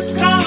just come.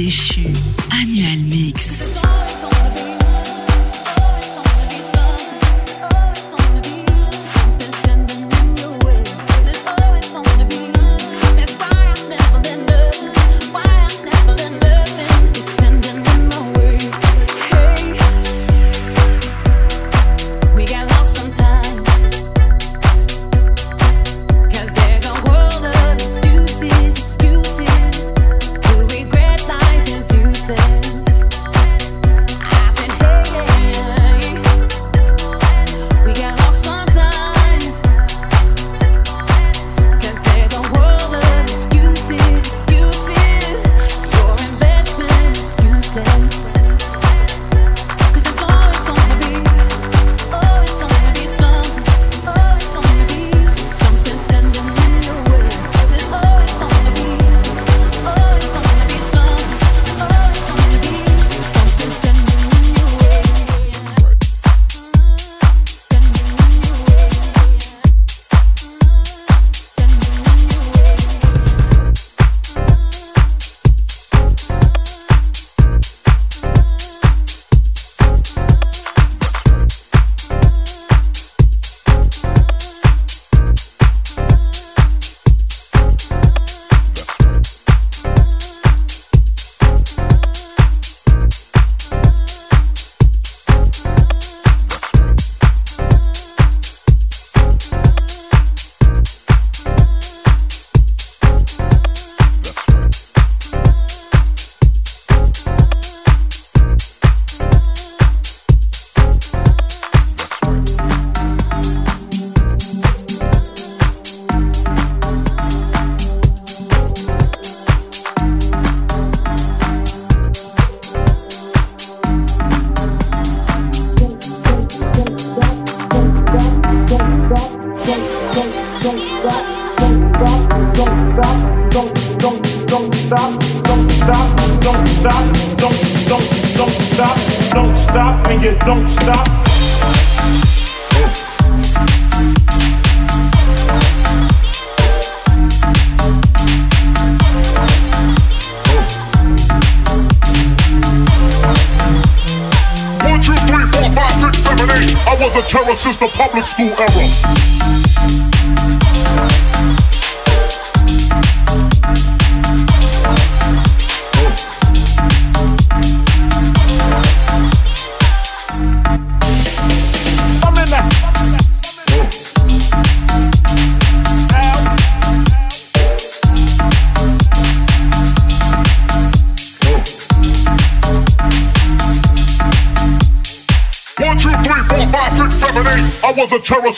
L'ange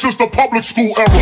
since the public school era.